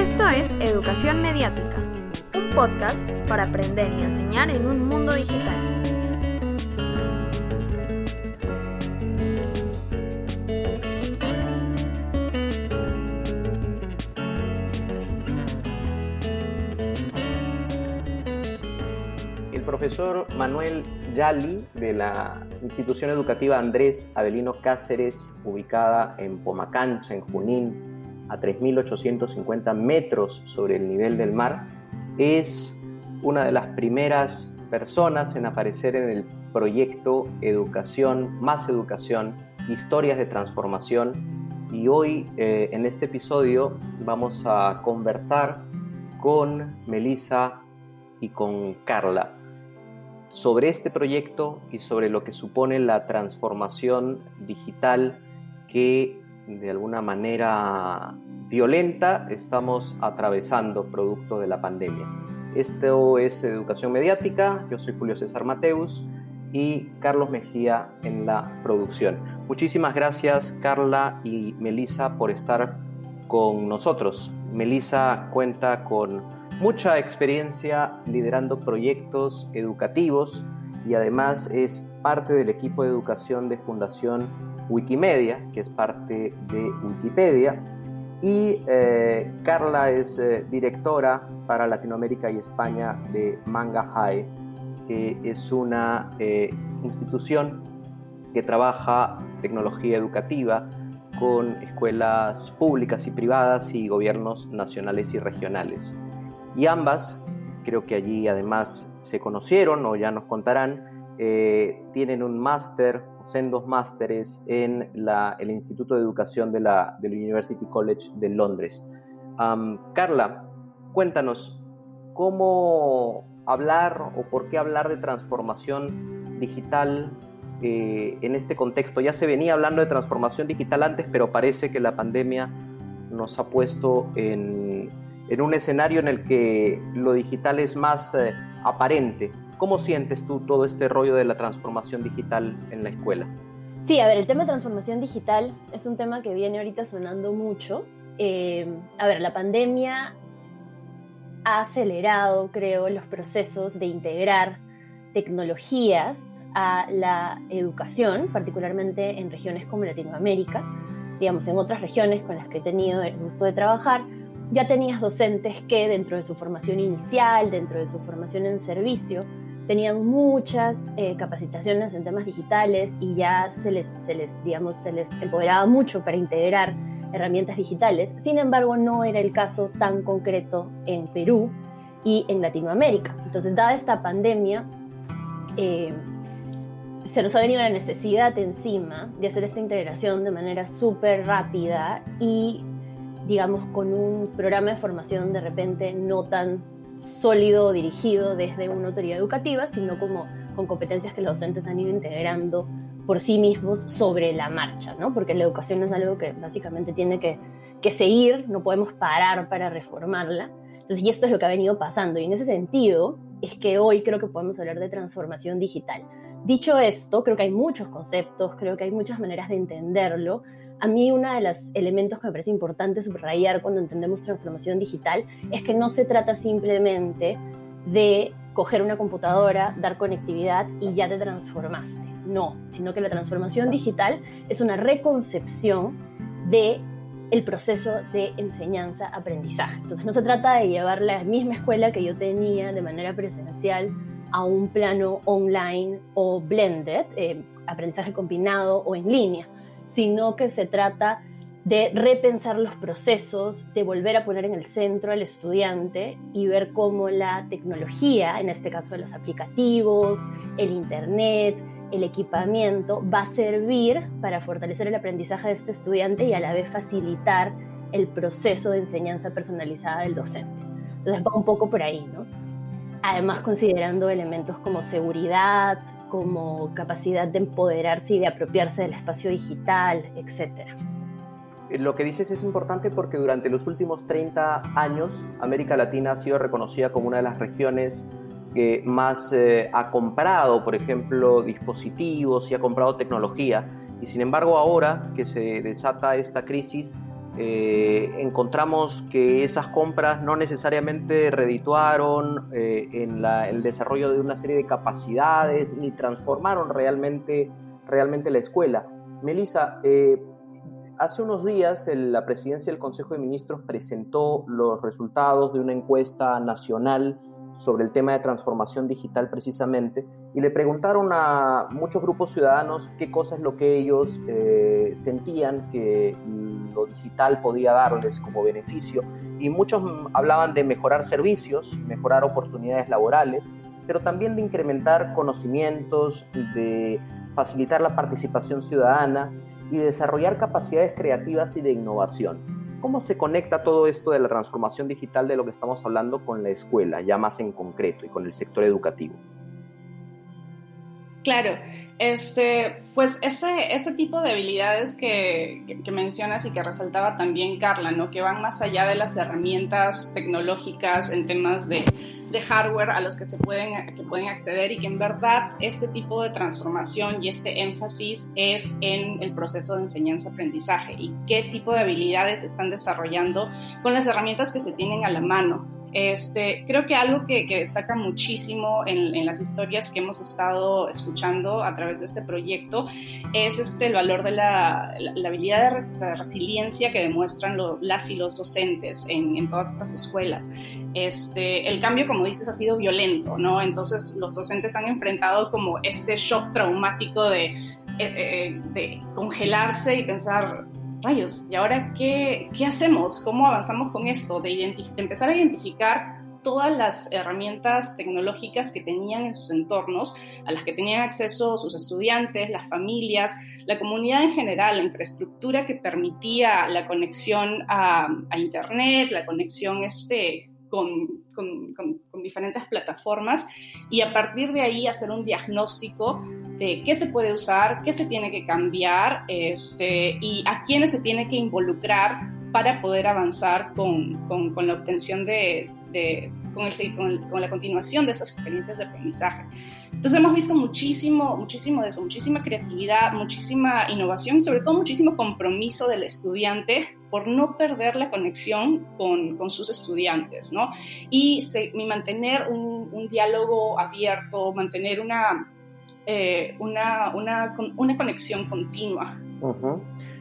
Esto es Educación Mediática, un podcast para aprender y enseñar en un mundo digital. El profesor Manuel Yali de la institución educativa Andrés Avelino Cáceres, ubicada en Pomacancha, en Junín, a 3.850 metros sobre el nivel del mar, es una de las primeras personas en aparecer en el proyecto Educación, Más Educación, Historias de Transformación. Y hoy eh, en este episodio vamos a conversar con Melissa y con Carla sobre este proyecto y sobre lo que supone la transformación digital que de alguna manera violenta estamos atravesando producto de la pandemia. Esto es Educación Mediática, yo soy Julio César Mateus y Carlos Mejía en la producción. Muchísimas gracias Carla y Melisa por estar con nosotros. Melisa cuenta con mucha experiencia liderando proyectos educativos y además es parte del equipo de educación de Fundación Wikimedia, que es parte de Wikipedia. Y eh, Carla es eh, directora para Latinoamérica y España de Manga High, que es una eh, institución que trabaja tecnología educativa con escuelas públicas y privadas y gobiernos nacionales y regionales. Y ambas, creo que allí además se conocieron o ya nos contarán, tienen un máster sendos másteres en el Instituto de Educación de la, del University College de Londres. Carla, cuéntanos, ¿cómo hablar o por qué hablar de transformación digital eh, en este contexto? Ya se venía hablando de transformación digital antes, pero parece que la pandemia nos ha puesto en, un escenario en el que lo digital es más eh, aparente. ¿Cómo sientes tú todo este rollo de la transformación digital en la escuela? Sí, a ver, el tema de transformación digital es un tema que viene ahorita sonando mucho. Eh, a ver, la pandemia ha acelerado, creo, los procesos de integrar tecnologías a la educación, particularmente en regiones como Latinoamérica. Digamos, en otras regiones con las que he tenido el gusto de trabajar, ya tenías docentes que dentro de su formación inicial, dentro de su formación en servicio, tenían muchas eh, capacitaciones en temas digitales y ya se les, se les, digamos, se les empoderaba mucho para integrar herramientas digitales. Sin embargo, no era el caso tan concreto en Perú y en Latinoamérica. Entonces, dada esta pandemia, eh, se nos ha venido la necesidad encima de hacer esta integración de manera súper rápida y, digamos, con un programa de formación de repente no tan sólido dirigido desde una autoridad educativa, sino como con competencias que los docentes han ido integrando por sí mismos sobre la marcha, ¿no? Porque la educación es algo que básicamente tiene que, que seguir, no podemos parar para reformarla. Entonces, y esto es lo que ha venido pasando. Y en ese sentido, es que hoy creo que podemos hablar de transformación digital. Dicho esto, creo que hay muchos conceptos, creo que hay muchas maneras de entenderlo, a mí uno de los elementos que me parece importante subrayar cuando entendemos transformación digital es que no se trata simplemente de coger una computadora, dar conectividad y ya te transformaste. No, sino que la transformación digital es una reconcepción de el proceso de enseñanza-aprendizaje. Entonces no se trata de llevar la misma escuela que yo tenía de manera presencial a un plano online o blended, eh, aprendizaje combinado o en línea sino que se trata de repensar los procesos, de volver a poner en el centro al estudiante y ver cómo la tecnología, en este caso los aplicativos, el Internet, el equipamiento, va a servir para fortalecer el aprendizaje de este estudiante y a la vez facilitar el proceso de enseñanza personalizada del docente. Entonces va un poco por ahí, ¿no? Además considerando elementos como seguridad, como capacidad de empoderarse y de apropiarse del espacio digital, etc. Lo que dices es importante porque durante los últimos 30 años América Latina ha sido reconocida como una de las regiones que más eh, ha comprado, por ejemplo, dispositivos y ha comprado tecnología. Y sin embargo ahora que se desata esta crisis, eh, encontramos que esas compras no necesariamente redituaron eh, en el desarrollo de una serie de capacidades ni transformaron realmente, realmente la escuela. Melissa, eh, hace unos días la presidencia del Consejo de Ministros presentó los resultados de una encuesta nacional sobre el tema de transformación digital precisamente, y le preguntaron a muchos grupos ciudadanos qué cosa es lo que ellos eh, sentían que lo digital podía darles como beneficio, y muchos hablaban de mejorar servicios, mejorar oportunidades laborales, pero también de incrementar conocimientos, de facilitar la participación ciudadana y desarrollar capacidades creativas y de innovación. ¿Cómo se conecta todo esto de la transformación digital de lo que estamos hablando con la escuela, ya más en concreto, y con el sector educativo? Claro, este, pues ese, ese tipo de habilidades que, mencionas y que resaltaba también Carla, ¿no? que van más allá de las herramientas tecnológicas en temas de, de, hardware a los que se pueden, que pueden acceder y que en verdad este tipo de transformación y este énfasis es en el proceso de enseñanza-aprendizaje y qué tipo de habilidades están desarrollando con las herramientas que se tienen a la mano. Este, creo que algo que, destaca muchísimo en, las historias que hemos estado escuchando a través de este proyecto es este, el valor de la, habilidad de, resiliencia que demuestran las y los docentes en, todas estas escuelas. Este, el cambio, como dices, ha sido violento, ¿no? Entonces los docentes han enfrentado como este shock traumático de, eh, eh, de congelarse y pensar, rayos, ¿y ahora qué, qué hacemos? ¿Cómo avanzamos con esto? De, empezar a identificar todas las herramientas tecnológicas que tenían en sus entornos, a las que tenían acceso sus estudiantes, las familias, la comunidad en general, la infraestructura que permitía la conexión a, Internet, la conexión este, con, con, diferentes plataformas y a partir de ahí hacer un diagnóstico de qué se puede usar, qué se tiene que cambiar este, y a quiénes se tiene que involucrar para poder avanzar con, con, la obtención de, de con, el, con, la continuación de esas experiencias de aprendizaje. Entonces hemos visto muchísimo, muchísimo de eso, muchísima creatividad, muchísima innovación y sobre todo muchísimo compromiso del estudiante por no perder la conexión con, con sus estudiantes, ¿no? Y, mantener un, un diálogo abierto, mantener una, eh, una, una, una, conexión continua.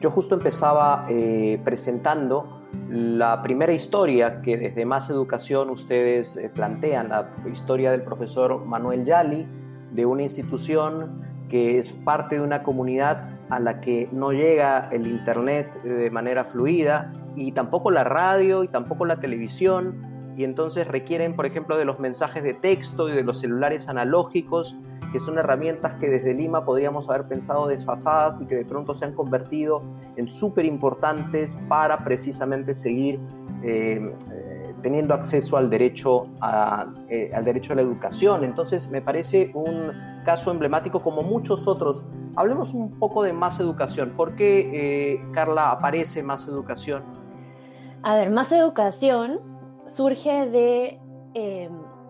Yo justo empezaba eh, presentando la primera historia que desde Más Educación ustedes eh, plantean, la historia del profesor Manuel Yali, de una institución que es parte de una comunidad a la que no llega el Internet de manera fluida y tampoco la radio y tampoco la televisión y entonces requieren, por ejemplo, de los mensajes de texto y de los celulares analógicos que son herramientas que desde Lima podríamos haber pensado desfasadas y que de pronto se han convertido en súper importantes para precisamente seguir eh, eh, teniendo acceso al derecho a, eh, al derecho a la educación. Entonces me parece un caso emblemático como muchos otros. Hablemos un poco de más educación. ¿Por qué, Carla, aparece más educación? A ver, más educación surge de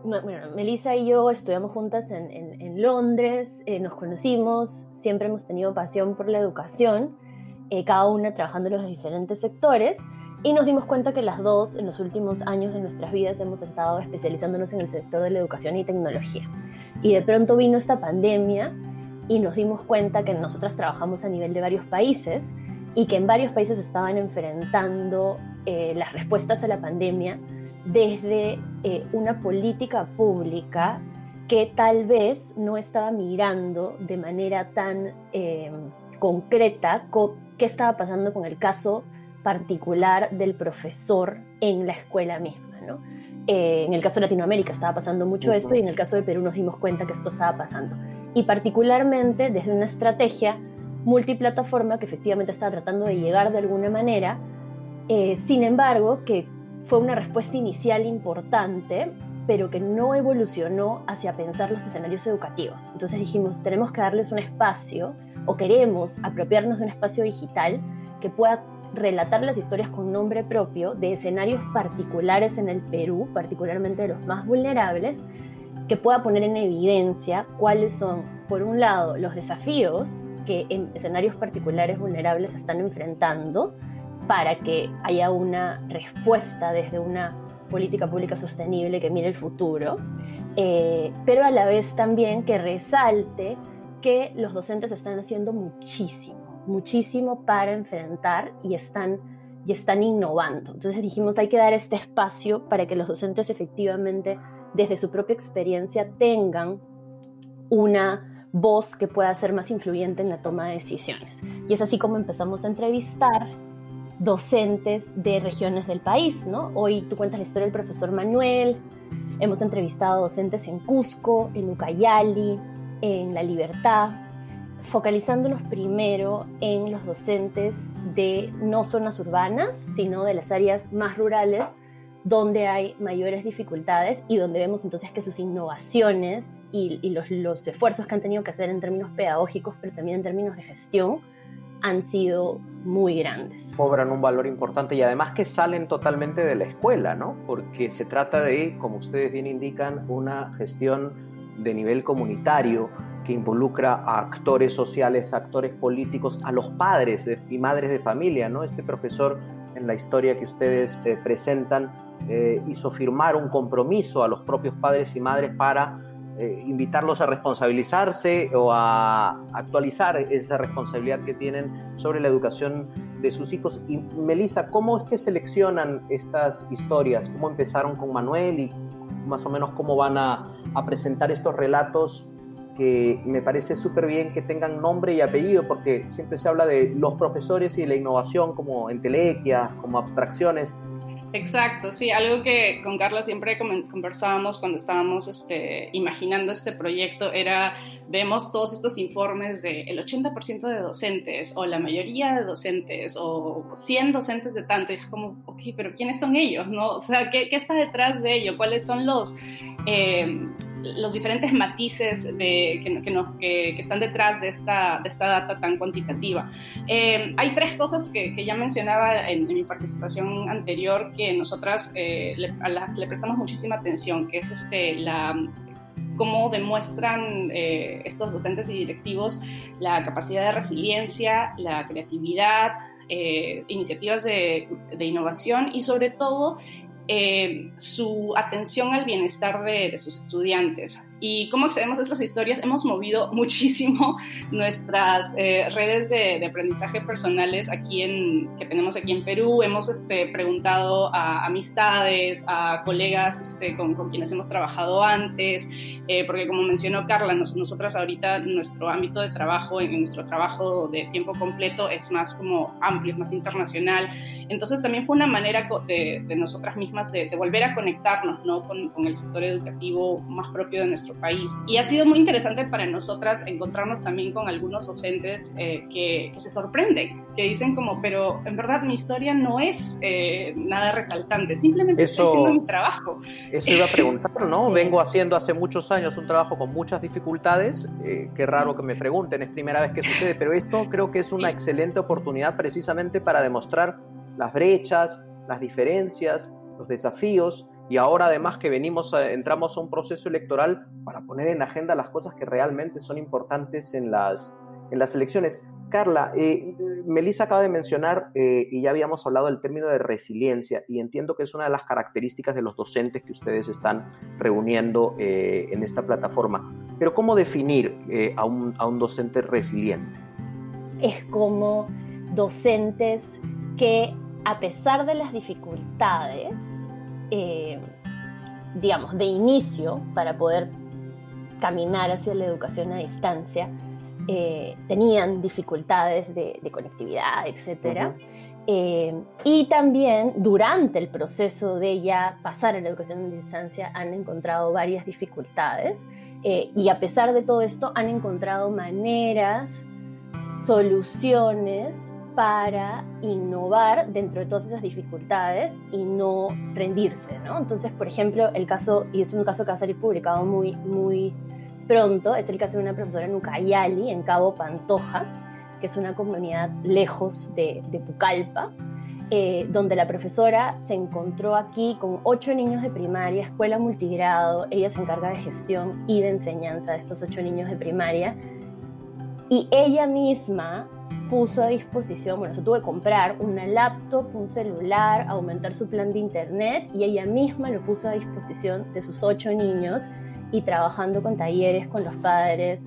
bueno, Melissa y yo estudiamos juntas en, Londres, eh, nos conocimos, siempre hemos tenido pasión por la educación, eh, cada una trabajando en los diferentes sectores, y nos dimos cuenta que las dos en los últimos años de nuestras vidas hemos estado especializándonos en el sector de la educación y tecnología. Y de pronto vino esta pandemia y nos dimos cuenta que nosotras trabajamos a nivel de varios países y que en varios países estaban enfrentando eh, las respuestas a la pandemia desde eh, una política pública que tal vez no estaba mirando de manera tan eh, concreta qué estaba pasando con el caso particular del profesor en la escuela misma. ¿no? Eh, en el caso de Latinoamérica estaba pasando mucho esto y en el caso de Perú nos dimos cuenta que esto estaba pasando. Y particularmente desde una estrategia multiplataforma que efectivamente estaba tratando de llegar de alguna manera, sin embargo, que fue una respuesta inicial importante, pero que no evolucionó hacia pensar los escenarios educativos. Entonces dijimos, tenemos que darles un espacio o queremos apropiarnos de un espacio digital que pueda relatar las historias con nombre propio de escenarios particulares en el Perú, particularmente de los más vulnerables, que pueda poner en evidencia cuáles son, por un lado, los desafíos que en escenarios particulares vulnerables están enfrentando para que haya una respuesta desde una política pública sostenible que mire el futuro, eh, pero a la vez también que resalte que los docentes están haciendo muchísimo, muchísimo para enfrentar y están, y están innovando. Entonces dijimos, hay que dar este espacio para que los docentes efectivamente, desde su propia experiencia, tengan una voz que pueda ser más influyente en la toma de decisiones. Y es así como empezamos a entrevistar docentes de regiones del país, ¿no? Hoy tú cuentas la historia del profesor Manuel, hemos entrevistado docentes en Cusco, en Ucayali, en La Libertad, focalizándonos primero en los docentes de no zonas urbanas, sino de las áreas más rurales, donde hay mayores dificultades y donde vemos entonces que sus innovaciones y, los, los esfuerzos que han tenido que hacer en términos pedagógicos, pero también en términos de gestión, han sido muy grandes. Cobran un valor importante y además que salen totalmente de la escuela, ¿no? Porque se trata de, como ustedes bien indican, una gestión de nivel comunitario que involucra a actores sociales, actores políticos, a los padres y madres de familia, ¿no? Este profesor en la historia que ustedes eh, presentan eh, hizo firmar un compromiso a los propios padres y madres para eh, invitarlos a responsabilizarse o a actualizar esa responsabilidad que tienen sobre la educación de sus hijos. Y Melissa, ¿cómo es que seleccionan estas historias? ¿Cómo empezaron con Manuel y más o menos cómo van a, presentar estos relatos? que me parece súper bien que tengan nombre y apellido, porque siempre se habla de los profesores y la innovación como entelequias, como abstracciones, Exacto, sí, algo que con Carla siempre conversábamos cuando estábamos este, imaginando este proyecto era, vemos todos estos informes de el 80% de docentes o la mayoría de docentes o 100 docentes de tanto, y es como, ok, pero ¿quiénes son ellos? ¿no? O sea, ¿qué, qué está detrás de ello? ¿Cuáles son los... Eh, los diferentes matices de, que, que, que, están detrás de esta, de esta data tan cuantitativa. Eh, hay tres cosas que, ya mencionaba en, mi participación anterior que nosotras eh, le, le, prestamos muchísima atención, que es este, la, cómo demuestran eh, estos docentes y directivos la capacidad de resiliencia, la creatividad, iniciativas de, de, innovación y sobre todo eh, su atención al bienestar de, sus estudiantes. ¿Y cómo accedemos a estas historias? Hemos movido muchísimo nuestras eh, redes de, aprendizaje personales aquí en, que tenemos aquí en Perú. Hemos este, preguntado a amistades, a colegas este, con, quienes hemos trabajado antes, eh, porque como mencionó Carla, nosotras ahorita nuestro ámbito de trabajo, en, nuestro trabajo de tiempo completo es más como amplio, es más internacional. Entonces también fue una manera de, nosotras mismas de, volver a conectarnos ¿no? con, con el sector educativo más propio de nuestro país. Y ha sido muy interesante para nosotras encontrarnos también con algunos docentes eh, que, se sorprenden, que dicen como, pero en verdad mi historia no es eh, nada resaltante, simplemente estoy haciendo mi trabajo. Eso iba a preguntar, ¿no? Vengo haciendo hace muchos años un trabajo con muchas dificultades, eh, qué raro que me pregunten, es primera vez que sucede, pero esto creo que es una excelente oportunidad precisamente para demostrar las brechas, las diferencias, los desafíos y ahora además que venimos entramos a un proceso electoral para poner en agenda las cosas que realmente son importantes en las, en las elecciones. Carla, eh, Melissa acaba de mencionar, eh, y ya habíamos hablado del término de resiliencia, y entiendo que es una de las características de los docentes que ustedes están reuniendo eh, en esta plataforma. Pero ¿cómo definir a un, a un docente resiliente? Es como docentes que a pesar de las dificultades, eh, digamos, de inicio para poder caminar hacia la educación a distancia, eh, tenían dificultades de, conectividad, etc. Eh, y también durante el proceso de ya pasar a la educación a distancia han encontrado varias dificultades y a pesar de todo esto han encontrado maneras, soluciones para innovar dentro de todas esas dificultades y no rendirse, ¿no? Entonces, por ejemplo, el caso, y es un caso que va a salir publicado muy, muy pronto, es el caso de una profesora en Ucayali, en Cabo Pantoja, que es una comunidad lejos de, Pucallpa, eh, donde la profesora se encontró aquí con ocho niños de primaria, escuela multigrado, ella se encarga de gestión y de enseñanza de estos ocho niños de primaria, y ella misma puso a disposición, bueno, se tuvo que comprar una laptop, un celular, aumentar su plan de internet y ella misma lo puso a disposición de sus ocho niños y trabajando con talleres con los padres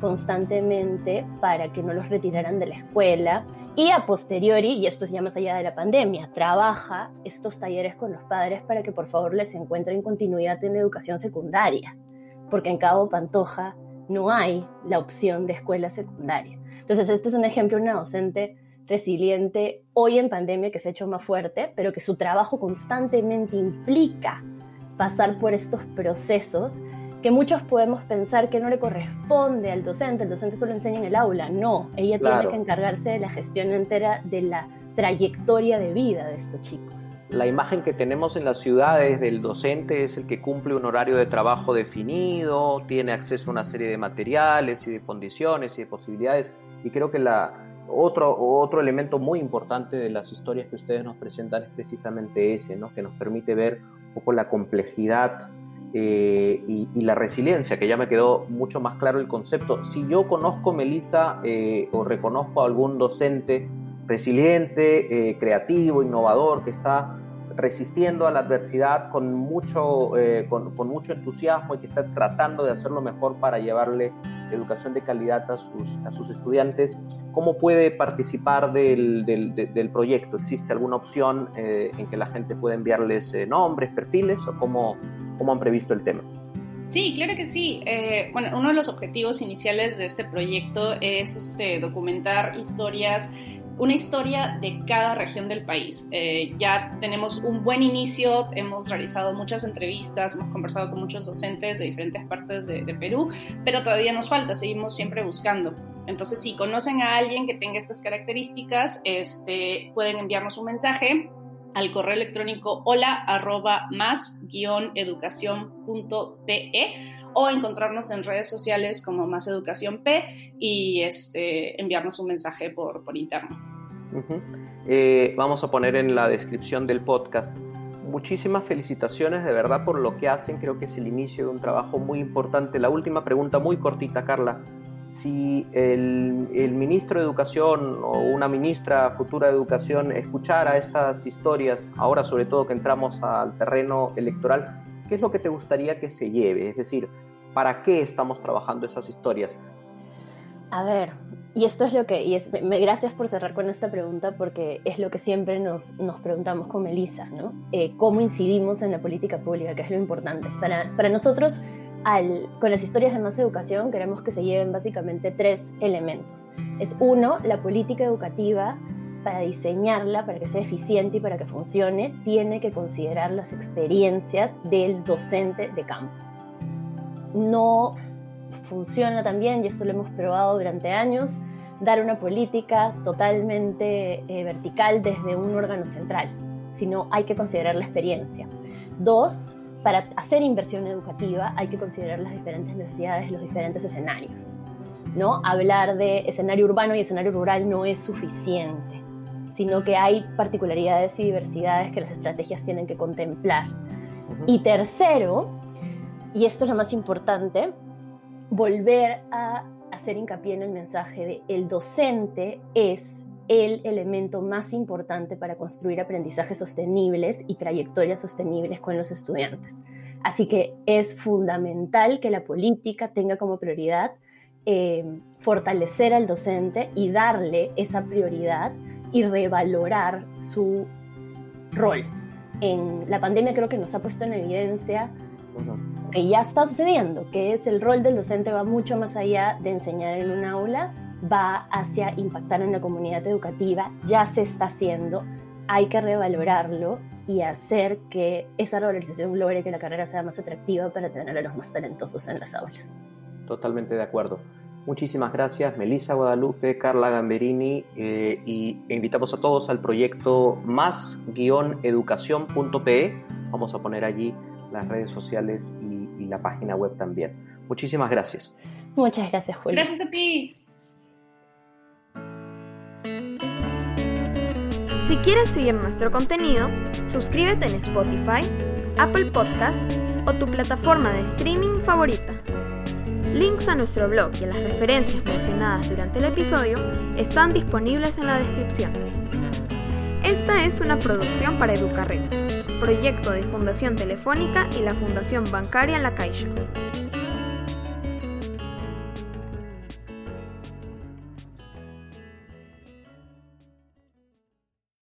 constantemente para que no los retiraran de la escuela y a posteriori, y esto es ya más allá de la pandemia, trabaja estos talleres con los padres para que por favor les encuentren continuidad en educación secundaria, porque en Cabo Pantoja no hay la opción de escuela secundaria. Entonces, este es un ejemplo de una docente resiliente hoy en pandemia que se ha hecho más fuerte, pero que su trabajo constantemente implica pasar por estos procesos que muchos podemos pensar que no le corresponde al docente, el docente solo enseña en el aula, no, ella tiene que encargarse de la gestión entera de la trayectoria de vida de estos chicos. La imagen que tenemos en las ciudades del docente es el que cumple un horario de trabajo definido, tiene acceso a una serie de materiales y de condiciones y de posibilidades, y creo que la, otro, otro elemento muy importante de las historias que ustedes nos presentan es precisamente ese, ¿no? que nos permite ver un poco la complejidad eh, y, la resiliencia, que ya me quedó mucho más claro el concepto. Si yo conozco, Melissa, eh, o reconozco a algún docente resiliente, eh, creativo, innovador, que está resistiendo a la adversidad con mucho, con, con, mucho entusiasmo y que está tratando de hacerlo mejor para llevarle educación de calidad a sus, estudiantes, ¿cómo puede participar del, del, proyecto? ¿Existe alguna opción eh, en que la gente pueda enviarles eh, nombres, perfiles o cómo, cómo han previsto el tema? Sí, claro que sí. Eh, bueno, uno de los objetivos iniciales de este proyecto es este, documentar historias una historia de cada región del país. Eh, ya tenemos un buen inicio, hemos realizado muchas entrevistas, hemos conversado con muchos docentes de diferentes partes de, Perú, pero todavía nos falta, seguimos siempre buscando. Entonces, si conocen a alguien que tenga estas características, este, pueden enviarnos un mensaje al correo electrónico hola arroba más guion o encontrarnos en redes sociales como Más Educación P y este, enviarnos un mensaje por, por interno. Eh, vamos a poner en la descripción del podcast. Muchísimas felicitaciones de verdad por lo que hacen. Creo que es el inicio de un trabajo muy importante. La última pregunta muy cortita, Carla. Si el, ministro de Educación o una ministra futura de Educación escuchara estas historias, ahora sobre todo que entramos al terreno electoral, ¿qué es lo que te gustaría que se lleve? Es decir, ¿para qué estamos trabajando esas historias? A ver, y esto es lo que, y me, gracias por cerrar con esta pregunta porque es lo que siempre nos, nos preguntamos con Melissa, ¿no? Eh, ¿Cómo incidimos en la política pública? Que es lo importante. Para, para nosotros, al, con las historias de más educación, queremos que se lleven básicamente tres elementos. Es uno, la política educativa para diseñarla, para que sea eficiente y para que funcione, tiene que considerar las experiencias del docente de campo. No funciona también, y esto lo hemos probado durante años, dar una política totalmente eh, vertical desde un órgano central, sino hay que considerar la experiencia. Dos, para hacer inversión educativa hay que considerar las diferentes necesidades, los diferentes escenarios. ¿no? Hablar de escenario urbano y escenario rural no es suficiente sino que hay particularidades y diversidades que las estrategias tienen que contemplar. Y tercero, y esto es lo más importante, volver a hacer hincapié en el mensaje de el docente es el elemento más importante para construir aprendizajes sostenibles y trayectorias sostenibles con los estudiantes. Así que es fundamental que la política tenga como prioridad eh, fortalecer al docente y darle esa prioridad y revalorar su rol. En la pandemia creo que nos ha puesto en evidencia que ya está sucediendo, que es el rol del docente va mucho más allá de enseñar en un aula, va hacia impactar en la comunidad educativa, ya se está haciendo, hay que revalorarlo y hacer que esa revalorización logre que la carrera sea más atractiva para tener a los más talentosos en las aulas. Totalmente de acuerdo. Muchísimas gracias, Melissa Guadalupe, Carla Gamberini, eh, y invitamos a todos al proyecto más-educación.pe. Vamos a poner allí las redes sociales y, y, la página web también. Muchísimas gracias. Muchas gracias, Julio. Gracias a ti. Si quieres seguir nuestro contenido, suscríbete en Spotify, Apple Podcast o tu plataforma de streaming favorita. Links a nuestro blog y a las referencias mencionadas durante el episodio están disponibles en la descripción. Esta es una producción para Educarred, proyecto de Fundación Telefónica y la Fundación Bancaria La Caixa.